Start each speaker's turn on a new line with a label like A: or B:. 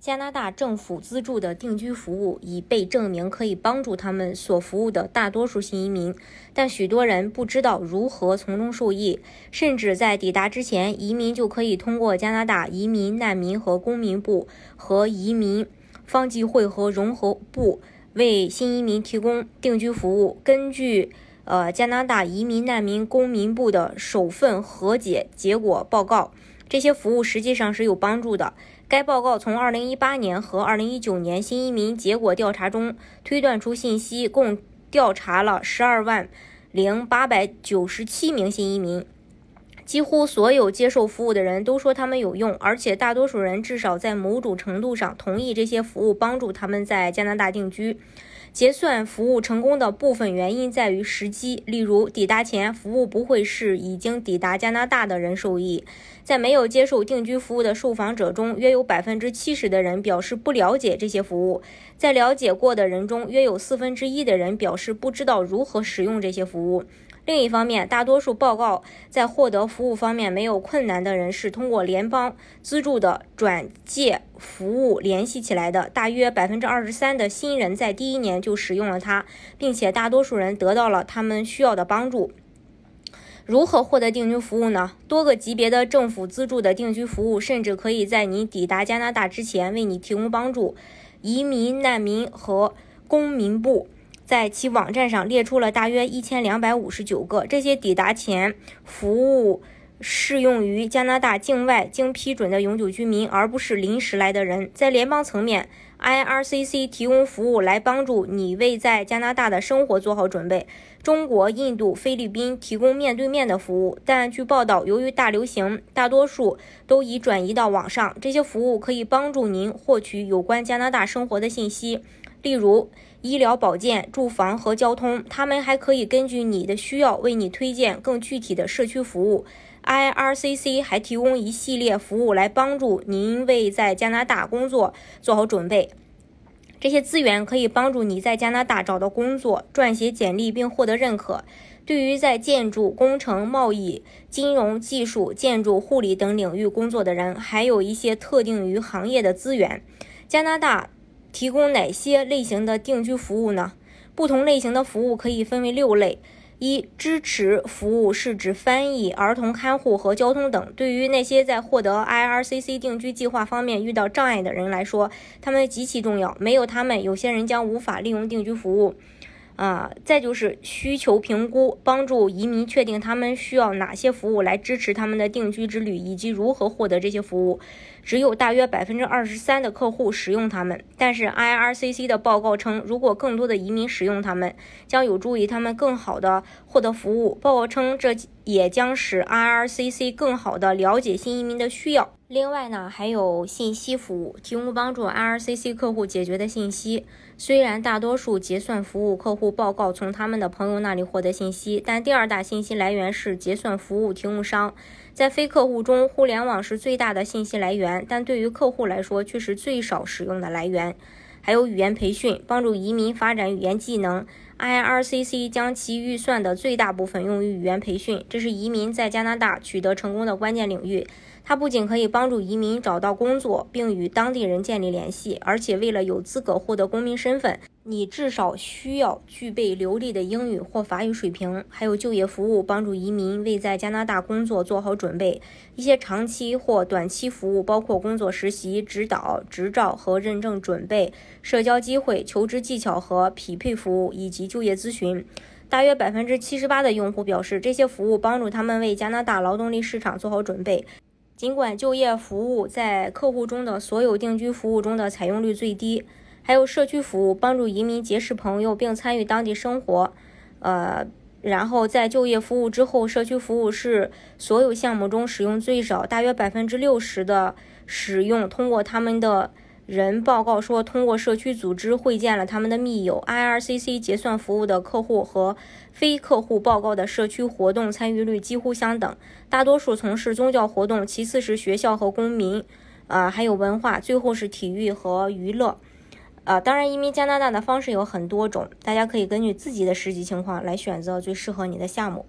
A: 加拿大政府资助的定居服务已被证明可以帮助他们所服务的大多数新移民，但许多人不知道如何从中受益，甚至在抵达之前，移民就可以通过加拿大移民、难民和公民部和移民方济会和融合部为新移民提供定居服务。根据呃加拿大移民、难民、公民部的首份和解结果报告。这些服务实际上是有帮助的。该报告从2018年和2019年新移民结果调查中推断出信息，共调查了12万零897名新移民。几乎所有接受服务的人都说他们有用，而且大多数人至少在某种程度上同意这些服务帮助他们在加拿大定居。结算服务成功的部分原因在于时机，例如抵达前，服务不会是已经抵达加拿大的人受益。在没有接受定居服务的受访者中，约有百分之七十的人表示不了解这些服务；在了解过的人中，约有四分之一的人表示不知道如何使用这些服务。另一方面，大多数报告在获得服务方面没有困难的人是通过联邦资助的转介服务联系起来的。大约百分之二十三的新人在第一年就使用了它，并且大多数人得到了他们需要的帮助。如何获得定居服务呢？多个级别的政府资助的定居服务甚至可以在你抵达加拿大之前为你提供帮助。移民、难民和公民部。在其网站上列出了大约一千两百五十九个这些抵达前服务适用于加拿大境外经批准的永久居民，而不是临时来的人。在联邦层面，IRCC 提供服务来帮助你为在加拿大的生活做好准备。中国、印度、菲律宾提供面对面的服务，但据报道，由于大流行，大多数都已转移到网上。这些服务可以帮助您获取有关加拿大生活的信息，例如。医疗保健、住房和交通，他们还可以根据你的需要为你推荐更具体的社区服务。IRCC 还提供一系列服务来帮助您为在加拿大工作做好准备。这些资源可以帮助你在加拿大找到工作、撰写简历并获得认可。对于在建筑工程、贸易、金融、技术、建筑护理等领域工作的人，还有一些特定于行业的资源。加拿大。提供哪些类型的定居服务呢？不同类型的服务可以分为六类：一、支持服务是指翻译、儿童看护和交通等。对于那些在获得 IRCC 定居计划方面遇到障碍的人来说，他们极其重要。没有他们，有些人将无法利用定居服务。啊，再就是需求评估，帮助移民确定他们需要哪些服务来支持他们的定居之旅，以及如何获得这些服务。只有大约百分之二十三的客户使用它们，但是 IRCC 的报告称，如果更多的移民使用它们，将有助于他们更好的获得服务。报告称，这也将使 IRCC 更好地了解新移民的需要。另外呢，还有信息服务，提供帮助 IRCC 客户解决的信息。虽然大多数结算服务客户报告从他们的朋友那里获得信息，但第二大信息来源是结算服务提供商。在非客户中，互联网是最大的信息来源，但对于客户来说却是最少使用的来源。还有语言培训，帮助移民发展语言技能。IRCC 将其预算的最大部分用于语言培训，这是移民在加拿大取得成功的关键领域。它不仅可以帮助移民找到工作并与当地人建立联系，而且为了有资格获得公民身份，你至少需要具备流利的英语或法语水平。还有就业服务，帮助移民为在加拿大工作做好准备。一些长期或短期服务包括工作实习、指导、执照和认证准备、社交机会、求职技巧和匹配服务，以及就业咨询。大约百分之七十八的用户表示，这些服务帮助他们为加拿大劳动力市场做好准备。尽管就业服务在客户中的所有定居服务中的采用率最低，还有社区服务帮助移民结识朋友并参与当地生活。呃，然后在就业服务之后，社区服务是所有项目中使用最少，大约百分之六十的使用通过他们的。人报告说，通过社区组织会见了他们的密友。IRCC 结算服务的客户和非客户报告的社区活动参与率几乎相等，大多数从事宗教活动，其次是学校和公民，呃，还有文化，最后是体育和娱乐。呃，当然，移民加拿大的方式有很多种，大家可以根据自己的实际情况来选择最适合你的项目。